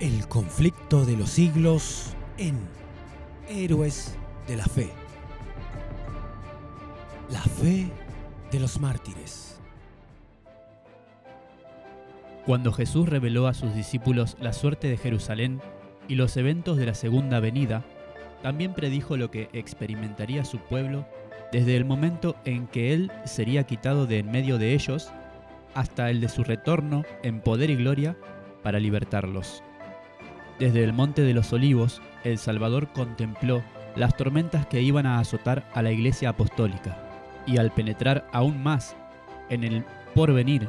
El conflicto de los siglos en Héroes de la Fe. La fe de los mártires. Cuando Jesús reveló a sus discípulos la suerte de Jerusalén y los eventos de la segunda venida, también predijo lo que experimentaría su pueblo desde el momento en que Él sería quitado de en medio de ellos hasta el de su retorno en poder y gloria para libertarlos. Desde el Monte de los Olivos, el Salvador contempló las tormentas que iban a azotar a la Iglesia Apostólica, y al penetrar aún más en el porvenir,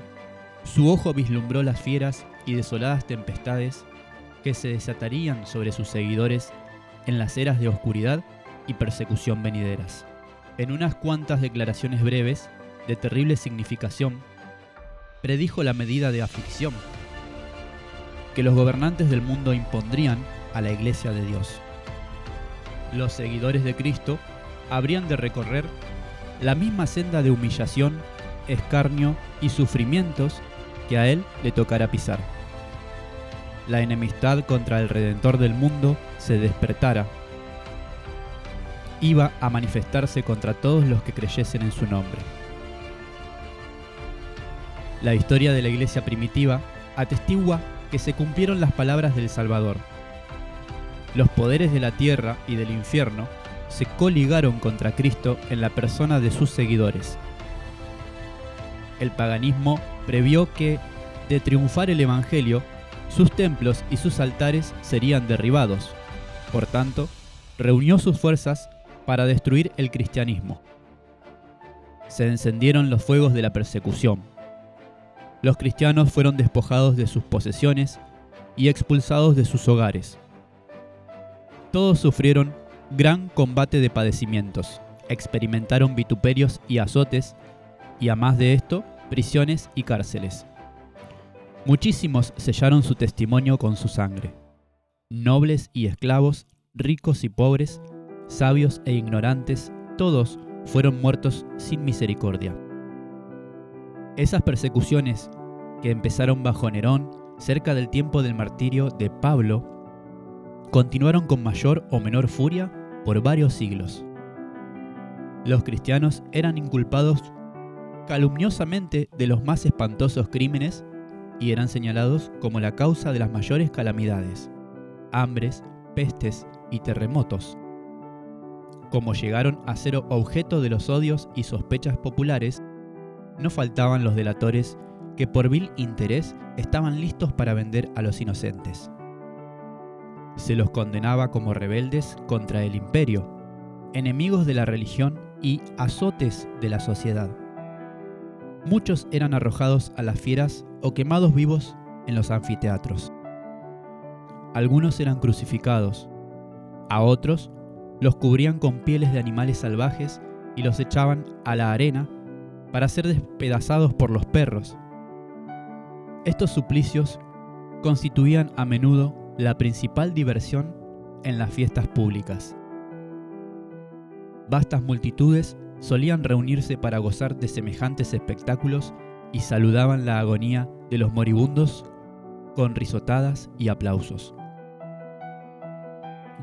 su ojo vislumbró las fieras y desoladas tempestades que se desatarían sobre sus seguidores en las eras de oscuridad y persecución venideras. En unas cuantas declaraciones breves, de terrible significación, predijo la medida de aflicción que los gobernantes del mundo impondrían a la iglesia de Dios. Los seguidores de Cristo habrían de recorrer la misma senda de humillación, escarnio y sufrimientos que a él le tocará pisar. La enemistad contra el Redentor del mundo se despertara. Iba a manifestarse contra todos los que creyesen en su nombre. La historia de la iglesia primitiva atestigua que se cumplieron las palabras del Salvador. Los poderes de la tierra y del infierno se coligaron contra Cristo en la persona de sus seguidores. El paganismo previó que, de triunfar el Evangelio, sus templos y sus altares serían derribados. Por tanto, reunió sus fuerzas para destruir el cristianismo. Se encendieron los fuegos de la persecución los cristianos fueron despojados de sus posesiones y expulsados de sus hogares. Todos sufrieron gran combate de padecimientos, experimentaron vituperios y azotes, y a más de esto, prisiones y cárceles. Muchísimos sellaron su testimonio con su sangre. Nobles y esclavos, ricos y pobres, sabios e ignorantes, todos fueron muertos sin misericordia. Esas persecuciones que empezaron bajo Nerón cerca del tiempo del martirio de Pablo continuaron con mayor o menor furia por varios siglos. Los cristianos eran inculpados calumniosamente de los más espantosos crímenes y eran señalados como la causa de las mayores calamidades, hambres, pestes y terremotos. Como llegaron a ser objeto de los odios y sospechas populares, no faltaban los delatores que por vil interés estaban listos para vender a los inocentes. Se los condenaba como rebeldes contra el imperio, enemigos de la religión y azotes de la sociedad. Muchos eran arrojados a las fieras o quemados vivos en los anfiteatros. Algunos eran crucificados, a otros los cubrían con pieles de animales salvajes y los echaban a la arena para ser despedazados por los perros. Estos suplicios constituían a menudo la principal diversión en las fiestas públicas. Vastas multitudes solían reunirse para gozar de semejantes espectáculos y saludaban la agonía de los moribundos con risotadas y aplausos.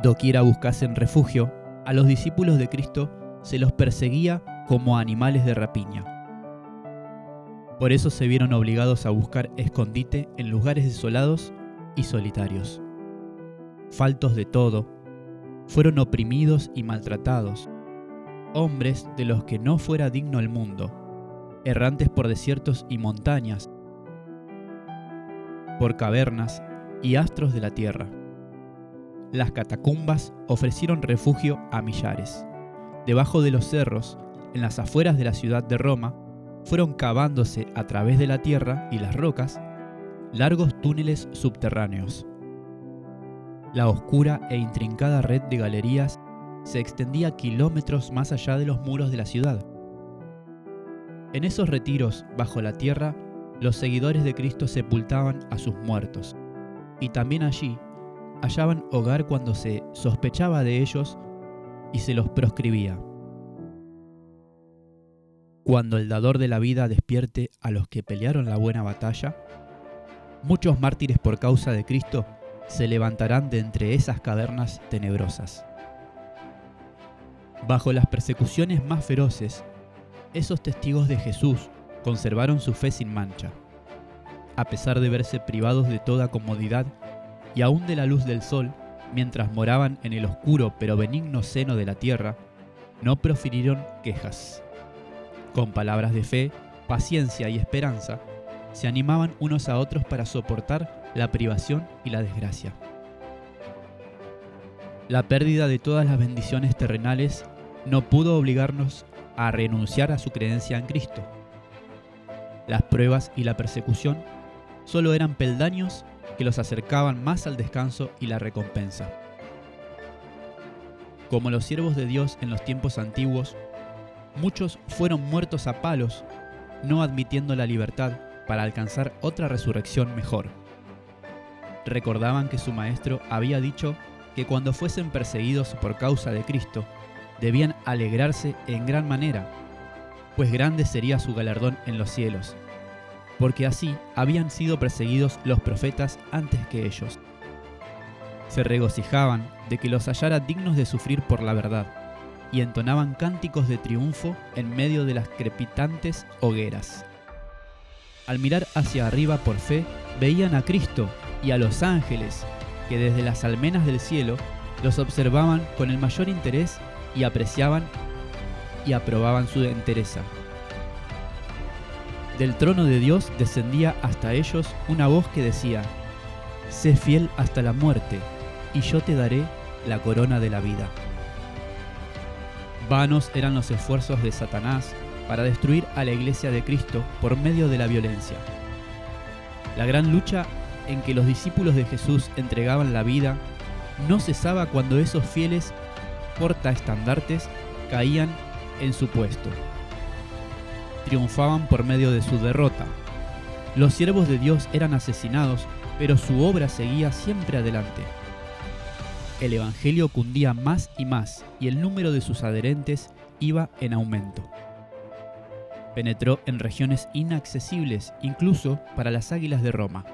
Doquiera buscasen refugio, a los discípulos de Cristo se los perseguía como animales de rapiña. Por eso se vieron obligados a buscar escondite en lugares desolados y solitarios. Faltos de todo, fueron oprimidos y maltratados, hombres de los que no fuera digno el mundo, errantes por desiertos y montañas, por cavernas y astros de la tierra. Las catacumbas ofrecieron refugio a millares. Debajo de los cerros, en las afueras de la ciudad de Roma, fueron cavándose a través de la tierra y las rocas largos túneles subterráneos. La oscura e intrincada red de galerías se extendía kilómetros más allá de los muros de la ciudad. En esos retiros bajo la tierra, los seguidores de Cristo sepultaban a sus muertos, y también allí hallaban hogar cuando se sospechaba de ellos y se los proscribía. Cuando el dador de la vida despierte a los que pelearon la buena batalla, muchos mártires por causa de Cristo se levantarán de entre esas cavernas tenebrosas. Bajo las persecuciones más feroces, esos testigos de Jesús conservaron su fe sin mancha. A pesar de verse privados de toda comodidad y aún de la luz del sol, mientras moraban en el oscuro pero benigno seno de la tierra, no profirieron quejas. Con palabras de fe, paciencia y esperanza, se animaban unos a otros para soportar la privación y la desgracia. La pérdida de todas las bendiciones terrenales no pudo obligarnos a renunciar a su creencia en Cristo. Las pruebas y la persecución solo eran peldaños que los acercaban más al descanso y la recompensa. Como los siervos de Dios en los tiempos antiguos, muchos fueron muertos a palos, no admitiendo la libertad para alcanzar otra resurrección mejor. Recordaban que su maestro había dicho que cuando fuesen perseguidos por causa de Cristo, debían alegrarse en gran manera, pues grande sería su galardón en los cielos, porque así habían sido perseguidos los profetas antes que ellos. Se regocijaban de que los hallara dignos de sufrir por la verdad, y entonaban cánticos de triunfo en medio de las crepitantes hogueras. Al mirar hacia arriba por fe, veían a Cristo y a los ángeles, que desde las almenas del cielo los observaban con el mayor interés y apreciaban y aprobaban su entereza. Del trono de Dios descendía hasta ellos una voz que decía, Sé fiel hasta la muerte, y yo te daré la corona de la vida. Vanos eran los esfuerzos de Satanás para destruir a la iglesia de Cristo por medio de la violencia. La gran lucha en que los discípulos de Jesús entregaban la vida no cesaba cuando esos fieles portaestandartes caían en su puesto triunfaban por medio de su derrota. Los siervos de Dios eran asesinados, pero su obra seguía siempre adelante. El Evangelio cundía más y más y el número de sus adherentes iba en aumento. Penetró en regiones inaccesibles incluso para las águilas de Roma.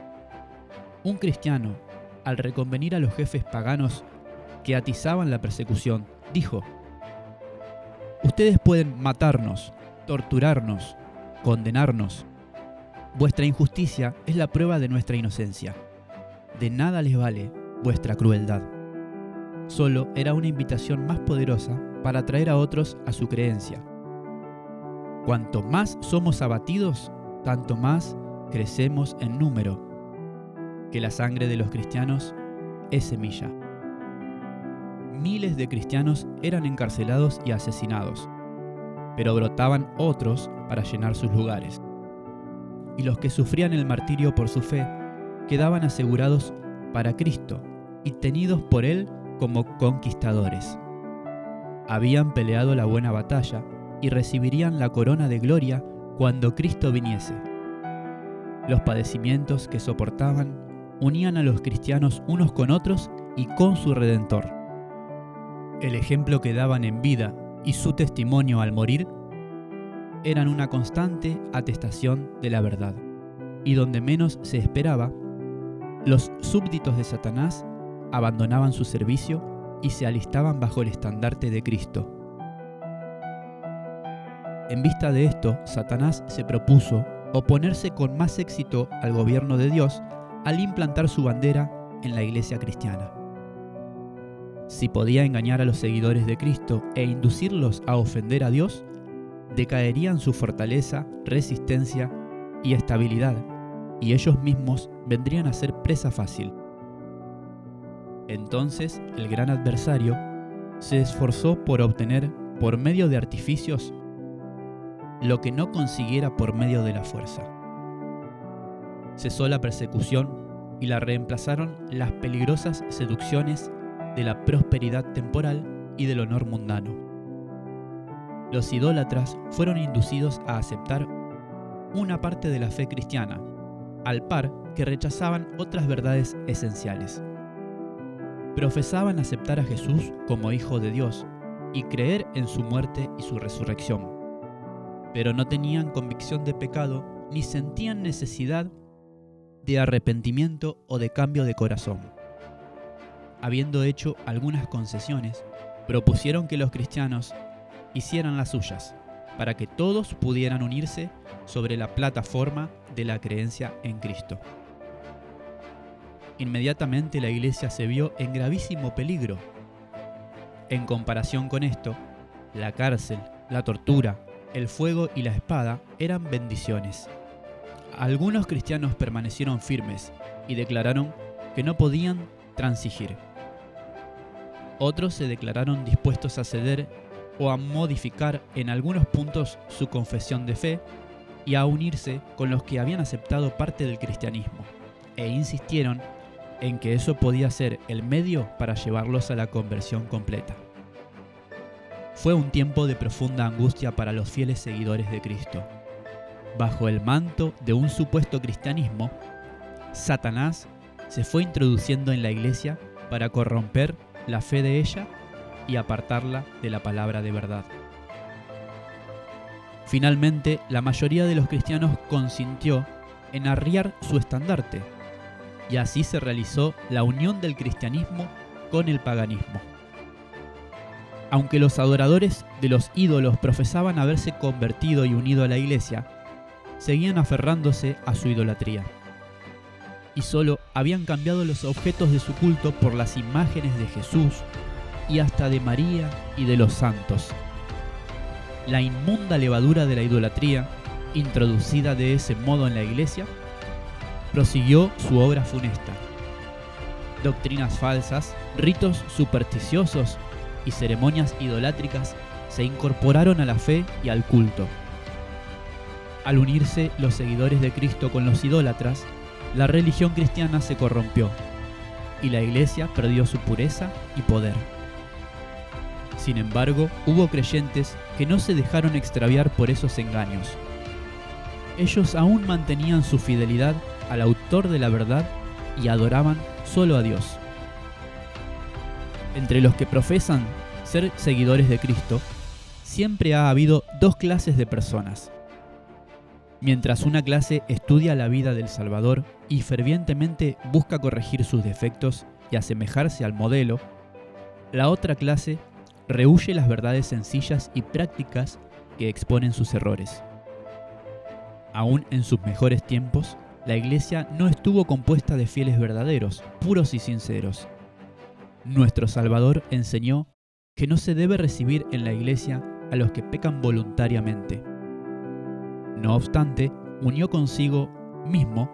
Un cristiano, al reconvenir a los jefes paganos que atizaban la persecución, dijo, Ustedes pueden matarnos, torturarnos, condenarnos. Vuestra injusticia es la prueba de nuestra inocencia. De nada les vale vuestra crueldad. Solo era una invitación más poderosa para atraer a otros a su creencia. Cuanto más somos abatidos, tanto más crecemos en número. Que la sangre de los cristianos es semilla. Miles de cristianos eran encarcelados y asesinados pero brotaban otros para llenar sus lugares. Y los que sufrían el martirio por su fe quedaban asegurados para Cristo y tenidos por Él como conquistadores. Habían peleado la buena batalla y recibirían la corona de gloria cuando Cristo viniese. Los padecimientos que soportaban unían a los cristianos unos con otros y con su Redentor. El ejemplo que daban en vida y su testimonio al morir eran una constante atestación de la verdad. Y donde menos se esperaba, los súbditos de Satanás abandonaban su servicio y se alistaban bajo el estandarte de Cristo. En vista de esto, Satanás se propuso oponerse con más éxito al gobierno de Dios al implantar su bandera en la iglesia cristiana. Si podía engañar a los seguidores de Cristo e inducirlos a ofender a Dios, decaerían su fortaleza, resistencia y estabilidad, y ellos mismos vendrían a ser presa fácil. Entonces el gran adversario se esforzó por obtener, por medio de artificios, lo que no consiguiera por medio de la fuerza. Cesó la persecución y la reemplazaron las peligrosas seducciones de la prosperidad temporal y del honor mundano. Los idólatras fueron inducidos a aceptar una parte de la fe cristiana, al par que rechazaban otras verdades esenciales. Profesaban aceptar a Jesús como Hijo de Dios y creer en su muerte y su resurrección, pero no tenían convicción de pecado ni sentían necesidad de arrepentimiento o de cambio de corazón. habiendo hecho algunas concesiones, propusieron que los cristianos hicieran las suyas, para que todos pudieran unirse sobre la plataforma de la creencia en Cristo. Inmediatamente la iglesia se vio en gravísimo peligro. En comparación con esto, la cárcel, la tortura, el fuego y la espada eran bendiciones. Algunos cristianos permanecieron firmes y declararon que no podían transigir. Otros se declararon dispuestos a ceder o a modificar en algunos puntos su confesión de fe y a unirse con los que habían aceptado parte del cristianismo, e insistieron en que eso podía ser el medio para llevarlos a la conversión completa. Fue un tiempo de profunda angustia para los fieles seguidores de Cristo. Bajo el manto de un supuesto cristianismo, Satanás se fue introduciendo en la iglesia para corromper la fe de ella y apartarla de la palabra de verdad. Finalmente, la mayoría de los cristianos consintió en arriar su estandarte, y así se realizó la unión del cristianismo con el paganismo. Aunque los adoradores de los ídolos profesaban haberse convertido y unido a la iglesia, seguían aferrándose a su idolatría. Y solo habían cambiado los objetos de su culto por las imágenes de Jesús y hasta de María y de los santos. La inmunda levadura de la idolatría, introducida de ese modo en la iglesia, prosiguió su obra funesta. Doctrinas falsas, ritos supersticiosos y ceremonias idolátricas se incorporaron a la fe y al culto. Al unirse los seguidores de Cristo con los idólatras, la religión cristiana se corrompió y la iglesia perdió su pureza y poder. Sin embargo, hubo creyentes que no se dejaron extraviar por esos engaños. Ellos aún mantenían su fidelidad al autor de la verdad y adoraban solo a Dios. Entre los que profesan ser seguidores de Cristo, siempre ha habido dos clases de personas. Mientras una clase estudia la vida del Salvador y fervientemente busca corregir sus defectos y asemejarse al modelo, la otra clase rehuye las verdades sencillas y prácticas que exponen sus errores. Aún en sus mejores tiempos, la Iglesia no estuvo compuesta de fieles verdaderos, puros y sinceros. Nuestro Salvador enseñó que no se debe recibir en la Iglesia a los que pecan voluntariamente. No obstante, unió consigo mismo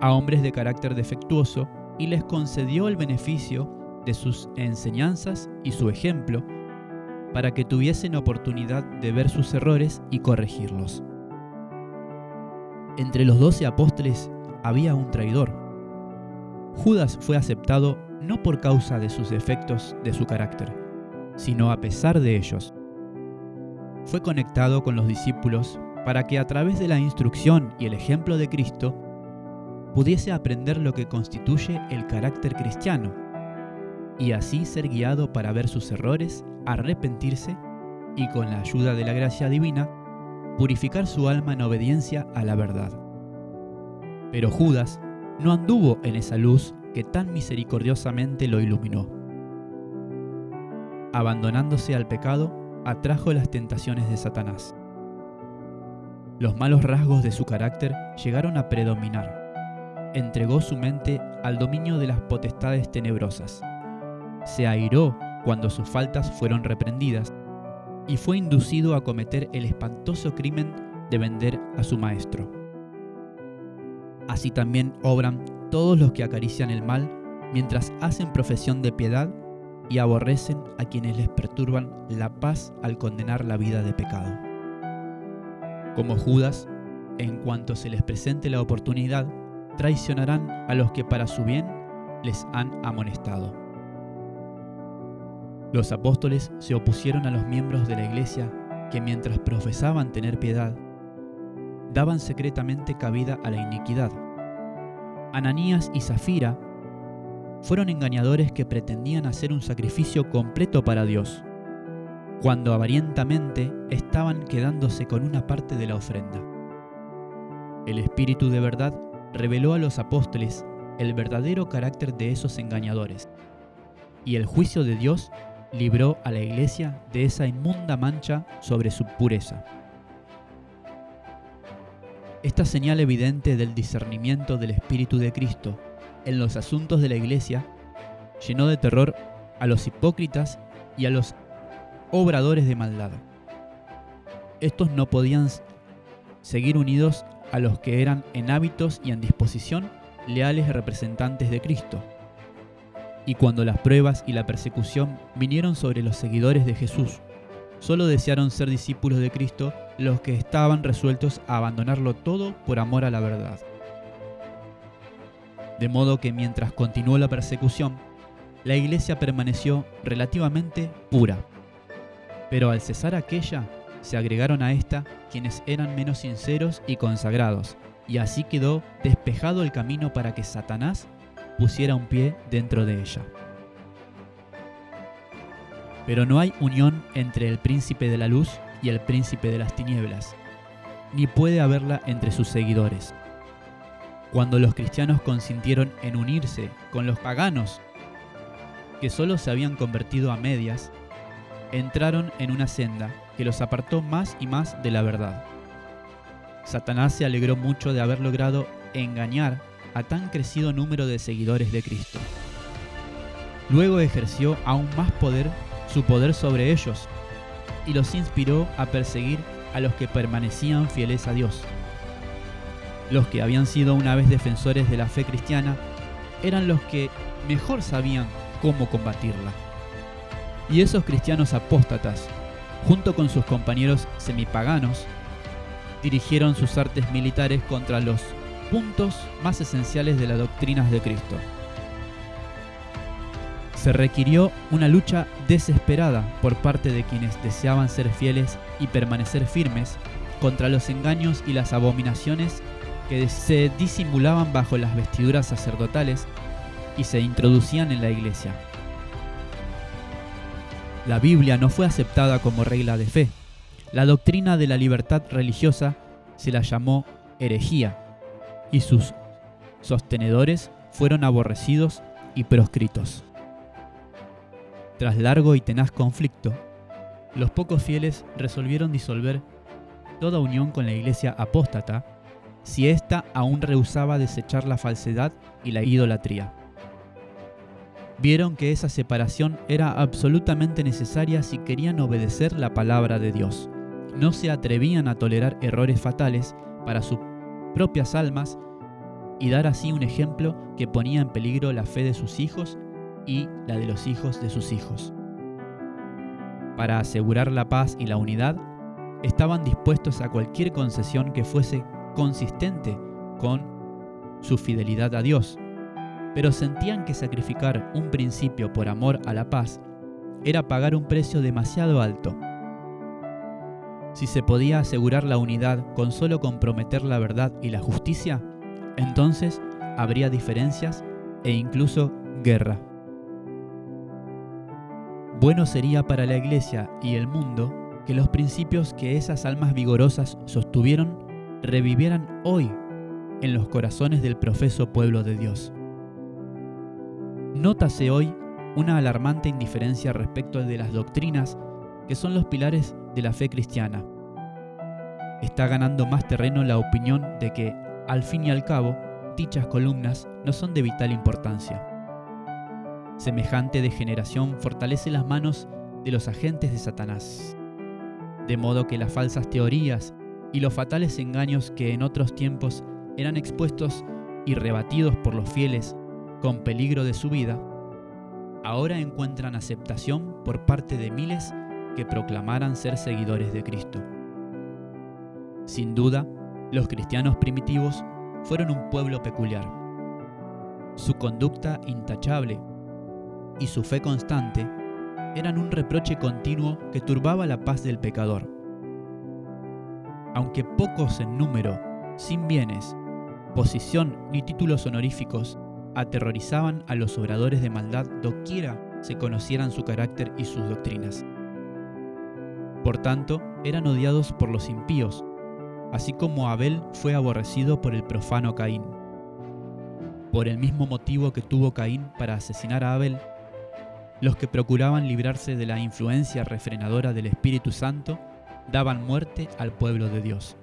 a hombres de carácter defectuoso y les concedió el beneficio de sus enseñanzas y su ejemplo para que tuviesen oportunidad de ver sus errores y corregirlos. Entre los doce apóstoles había un traidor. Judas fue aceptado no por causa de sus defectos de su carácter, sino a pesar de ellos. Fue conectado con los discípulos para que a través de la instrucción y el ejemplo de Cristo pudiese aprender lo que constituye el carácter cristiano y así ser guiado para ver sus errores, arrepentirse y con la ayuda de la gracia divina purificar su alma en obediencia a la verdad. Pero Judas no anduvo en esa luz que tan misericordiosamente lo iluminó. Abandonándose al pecado, atrajo las tentaciones de Satanás. Los malos rasgos de su carácter llegaron a predominar. Entregó su mente al dominio de las potestades tenebrosas. Se airó cuando sus faltas fueron reprendidas y fue inducido a cometer el espantoso crimen de vender a su maestro. Así también obran todos los que acarician el mal mientras hacen profesión de piedad y aborrecen a quienes les perturban la paz al condenar la vida de pecado. Como Judas, en cuanto se les presente la oportunidad, traicionarán a los que para su bien les han amonestado. Los apóstoles se opusieron a los miembros de la iglesia que mientras profesaban tener piedad, daban secretamente cabida a la iniquidad. Ananías y Zafira fueron engañadores que pretendían hacer un sacrificio completo para Dios, cuando avarientamente estaban quedándose con una parte de la ofrenda. El Espíritu de verdad reveló a los apóstoles el verdadero carácter de esos engañadores y el juicio de Dios libró a la iglesia de esa inmunda mancha sobre su pureza. Esta señal evidente del discernimiento del Espíritu de Cristo en los asuntos de la iglesia llenó de terror a los hipócritas y a los obradores de maldad. Estos no podían seguir unidos a los que eran en hábitos y en disposición leales representantes de Cristo. Y cuando las pruebas y la persecución vinieron sobre los seguidores de Jesús, solo desearon ser discípulos de Cristo los que estaban resueltos a abandonarlo todo por amor a la verdad. De modo que mientras continuó la persecución, la iglesia permaneció relativamente pura. Pero al cesar aquella, se agregaron a esta quienes eran menos sinceros y consagrados, y así quedó despejado el camino para que Satanás pusiera un pie dentro de ella. Pero no hay unión entre el príncipe de la luz y el príncipe de las tinieblas, ni puede haberla entre sus seguidores. Cuando los cristianos consintieron en unirse con los paganos, que solo se habían convertido a medias, entraron en una senda que los apartó más y más de la verdad. Satanás se alegró mucho de haber logrado engañar a tan crecido número de seguidores de Cristo. Luego ejerció aún más poder, su poder sobre ellos, y los inspiró a perseguir a los que permanecían fieles a Dios. Los que habían sido una vez defensores de la fe cristiana eran los que mejor sabían cómo combatirla. Y esos cristianos apóstatas, junto con sus compañeros semipaganos, dirigieron sus artes militares contra los puntos más esenciales de las doctrinas de Cristo. Se requirió una lucha desesperada por parte de quienes deseaban ser fieles y permanecer firmes contra los engaños y las abominaciones que se disimulaban bajo las vestiduras sacerdotales y se introducían en la iglesia. La Biblia no fue aceptada como regla de fe. La doctrina de la libertad religiosa se la llamó herejía y sus sostenedores fueron aborrecidos y proscritos. Tras largo y tenaz conflicto, los pocos fieles resolvieron disolver toda unión con la iglesia apóstata si ésta aún rehusaba desechar la falsedad y la idolatría vieron que esa separación era absolutamente necesaria si querían obedecer la palabra de Dios. No se atrevían a tolerar errores fatales para sus propias almas y dar así un ejemplo que ponía en peligro la fe de sus hijos y la de los hijos de sus hijos. Para asegurar la paz y la unidad, estaban dispuestos a cualquier concesión que fuese consistente con su fidelidad a Dios pero sentían que sacrificar un principio por amor a la paz era pagar un precio demasiado alto. Si se podía asegurar la unidad con solo comprometer la verdad y la justicia, entonces habría diferencias e incluso guerra. Bueno sería para la Iglesia y el mundo que los principios que esas almas vigorosas sostuvieron revivieran hoy en los corazones del profeso pueblo de Dios. Nótase hoy una alarmante indiferencia respecto de las doctrinas que son los pilares de la fe cristiana. Está ganando más terreno la opinión de que, al fin y al cabo, dichas columnas no son de vital importancia. Semejante degeneración fortalece las manos de los agentes de Satanás, de modo que las falsas teorías y los fatales engaños que en otros tiempos eran expuestos y rebatidos por los fieles con peligro de su vida, ahora encuentran aceptación por parte de miles que proclamaran ser seguidores de Cristo. Sin duda, los cristianos primitivos fueron un pueblo peculiar. Su conducta intachable y su fe constante eran un reproche continuo que turbaba la paz del pecador. Aunque pocos en número, sin bienes, posición ni títulos honoríficos, aterrorizaban a los obradores de maldad doquiera se conocieran su carácter y sus doctrinas. Por tanto, eran odiados por los impíos, así como Abel fue aborrecido por el profano Caín. Por el mismo motivo que tuvo Caín para asesinar a Abel, los que procuraban librarse de la influencia refrenadora del Espíritu Santo daban muerte al pueblo de Dios.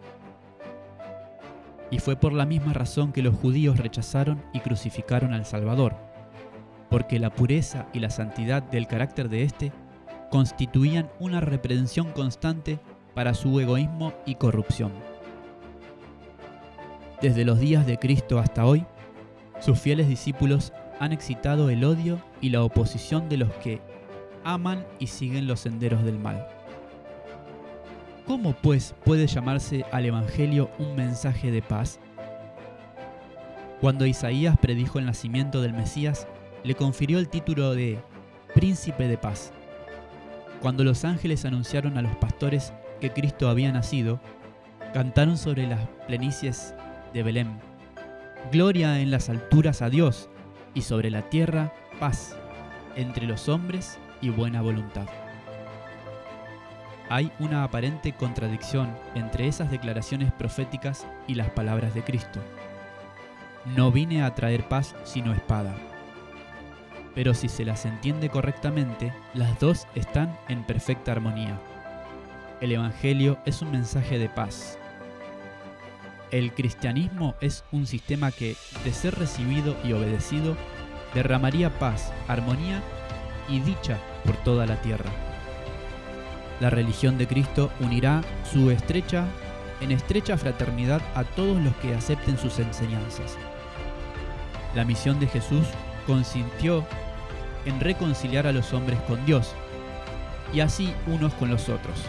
Y fue por la misma razón que los judíos rechazaron y crucificaron al Salvador, porque la pureza y la santidad del carácter de éste constituían una reprensión constante para su egoísmo y corrupción. Desde los días de Cristo hasta hoy, sus fieles discípulos han excitado el odio y la oposición de los que aman y siguen los senderos del mal. ¿Cómo pues puede llamarse al Evangelio un mensaje de paz? Cuando Isaías predijo el nacimiento del Mesías, le confirió el título de Príncipe de Paz. Cuando los ángeles anunciaron a los pastores que Cristo había nacido, cantaron sobre las plenicies de Belén. Gloria en las alturas a Dios y sobre la tierra paz entre los hombres y buena voluntad. Hay una aparente contradicción entre esas declaraciones proféticas y las palabras de Cristo. No vine a traer paz sino espada. Pero si se las entiende correctamente, las dos están en perfecta armonía. El Evangelio es un mensaje de paz. El cristianismo es un sistema que, de ser recibido y obedecido, derramaría paz, armonía y dicha por toda la tierra. La religión de Cristo unirá su estrecha en estrecha fraternidad a todos los que acepten sus enseñanzas. La misión de Jesús consintió en reconciliar a los hombres con Dios y así unos con los otros.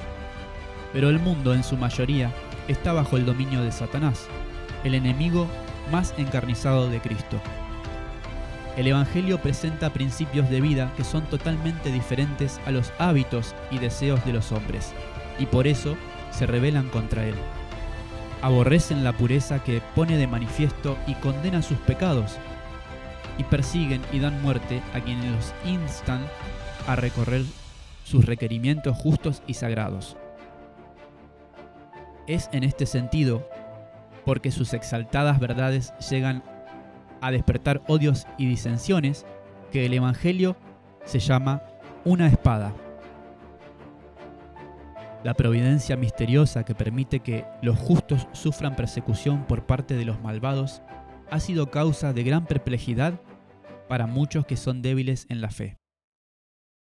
Pero el mundo en su mayoría está bajo el dominio de Satanás, el enemigo más encarnizado de Cristo. El Evangelio presenta principios de vida que son totalmente diferentes a los hábitos y deseos de los hombres, y por eso se rebelan contra él. Aborrecen la pureza que pone de manifiesto y condena sus pecados, y persiguen y dan muerte a quienes los instan a recorrer sus requerimientos justos y sagrados. Es en este sentido porque sus exaltadas verdades llegan a despertar odios y disensiones, que el Evangelio se llama una espada. La providencia misteriosa que permite que los justos sufran persecución por parte de los malvados ha sido causa de gran perplejidad para muchos que son débiles en la fe.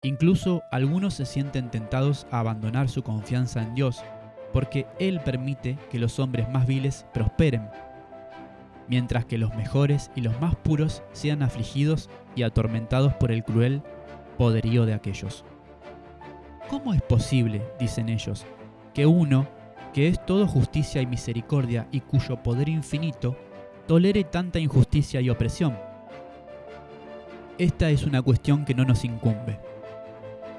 Incluso algunos se sienten tentados a abandonar su confianza en Dios porque Él permite que los hombres más viles prosperen mientras que los mejores y los más puros sean afligidos y atormentados por el cruel poderío de aquellos. ¿Cómo es posible, dicen ellos, que uno, que es todo justicia y misericordia y cuyo poder infinito, tolere tanta injusticia y opresión? Esta es una cuestión que no nos incumbe.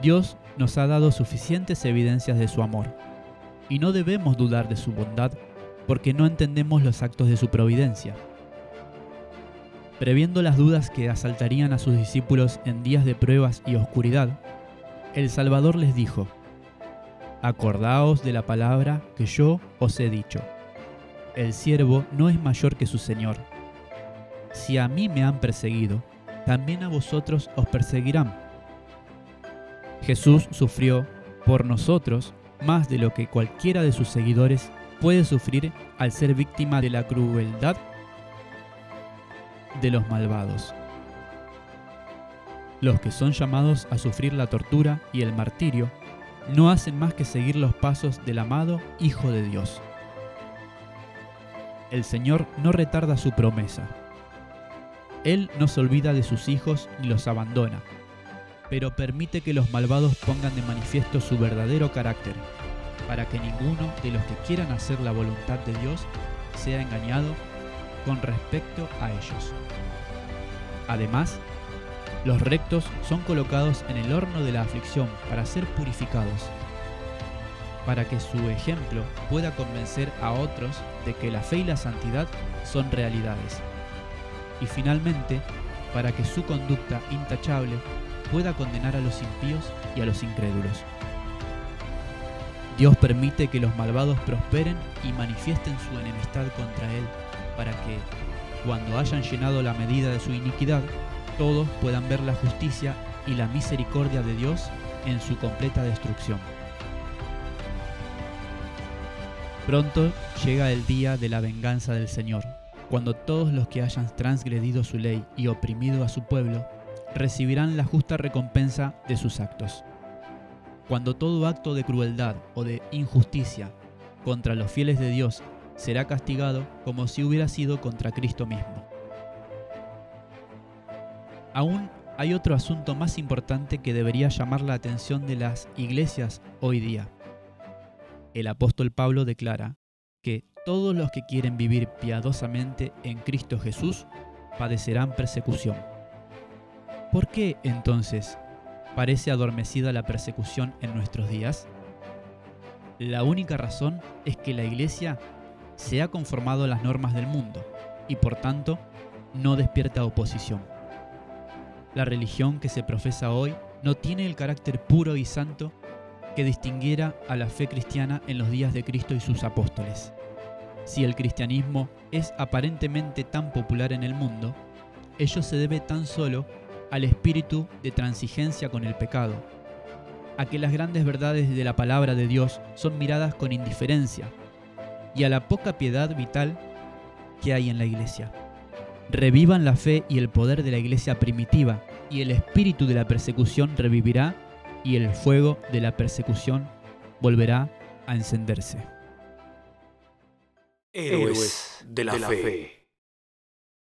Dios nos ha dado suficientes evidencias de su amor, y no debemos dudar de su bondad porque no entendemos los actos de su providencia. Previendo las dudas que asaltarían a sus discípulos en días de pruebas y oscuridad, el Salvador les dijo, Acordaos de la palabra que yo os he dicho. El siervo no es mayor que su Señor. Si a mí me han perseguido, también a vosotros os perseguirán. Jesús sufrió por nosotros más de lo que cualquiera de sus seguidores puede sufrir al ser víctima de la crueldad de los malvados. Los que son llamados a sufrir la tortura y el martirio no hacen más que seguir los pasos del amado Hijo de Dios. El Señor no retarda su promesa. Él no se olvida de sus hijos ni los abandona, pero permite que los malvados pongan de manifiesto su verdadero carácter para que ninguno de los que quieran hacer la voluntad de Dios sea engañado con respecto a ellos. Además, los rectos son colocados en el horno de la aflicción para ser purificados, para que su ejemplo pueda convencer a otros de que la fe y la santidad son realidades, y finalmente, para que su conducta intachable pueda condenar a los impíos y a los incrédulos. Dios permite que los malvados prosperen y manifiesten su enemistad contra Él, para que, cuando hayan llenado la medida de su iniquidad, todos puedan ver la justicia y la misericordia de Dios en su completa destrucción. Pronto llega el día de la venganza del Señor, cuando todos los que hayan transgredido su ley y oprimido a su pueblo recibirán la justa recompensa de sus actos. Cuando todo acto de crueldad o de injusticia contra los fieles de Dios será castigado como si hubiera sido contra Cristo mismo. Aún hay otro asunto más importante que debería llamar la atención de las iglesias hoy día el apóstol Pablo declara que todos los que quieren vivir piadosamente en Cristo Jesús padecerán persecución. ¿Por qué entonces parece adormecida la persecución en nuestros días? La única razón es que la Iglesia se ha conformado a las normas del mundo y por tanto no despierta oposición. La religión que se profesa hoy no tiene el carácter puro y santo que distinguiera a la fe cristiana en los días de Cristo y sus apóstoles. Si el cristianismo es aparentemente tan popular en el mundo, ello se debe tan solo al espíritu de transigencia con el pecado, a que las grandes verdades de la palabra de Dios son miradas con indiferencia y a la poca piedad vital que hay en la iglesia. Revivan la fe y el poder de la iglesia primitiva y el espíritu de la persecución revivirá y el fuego de la persecución volverá a encenderse. Héroes de la, fe.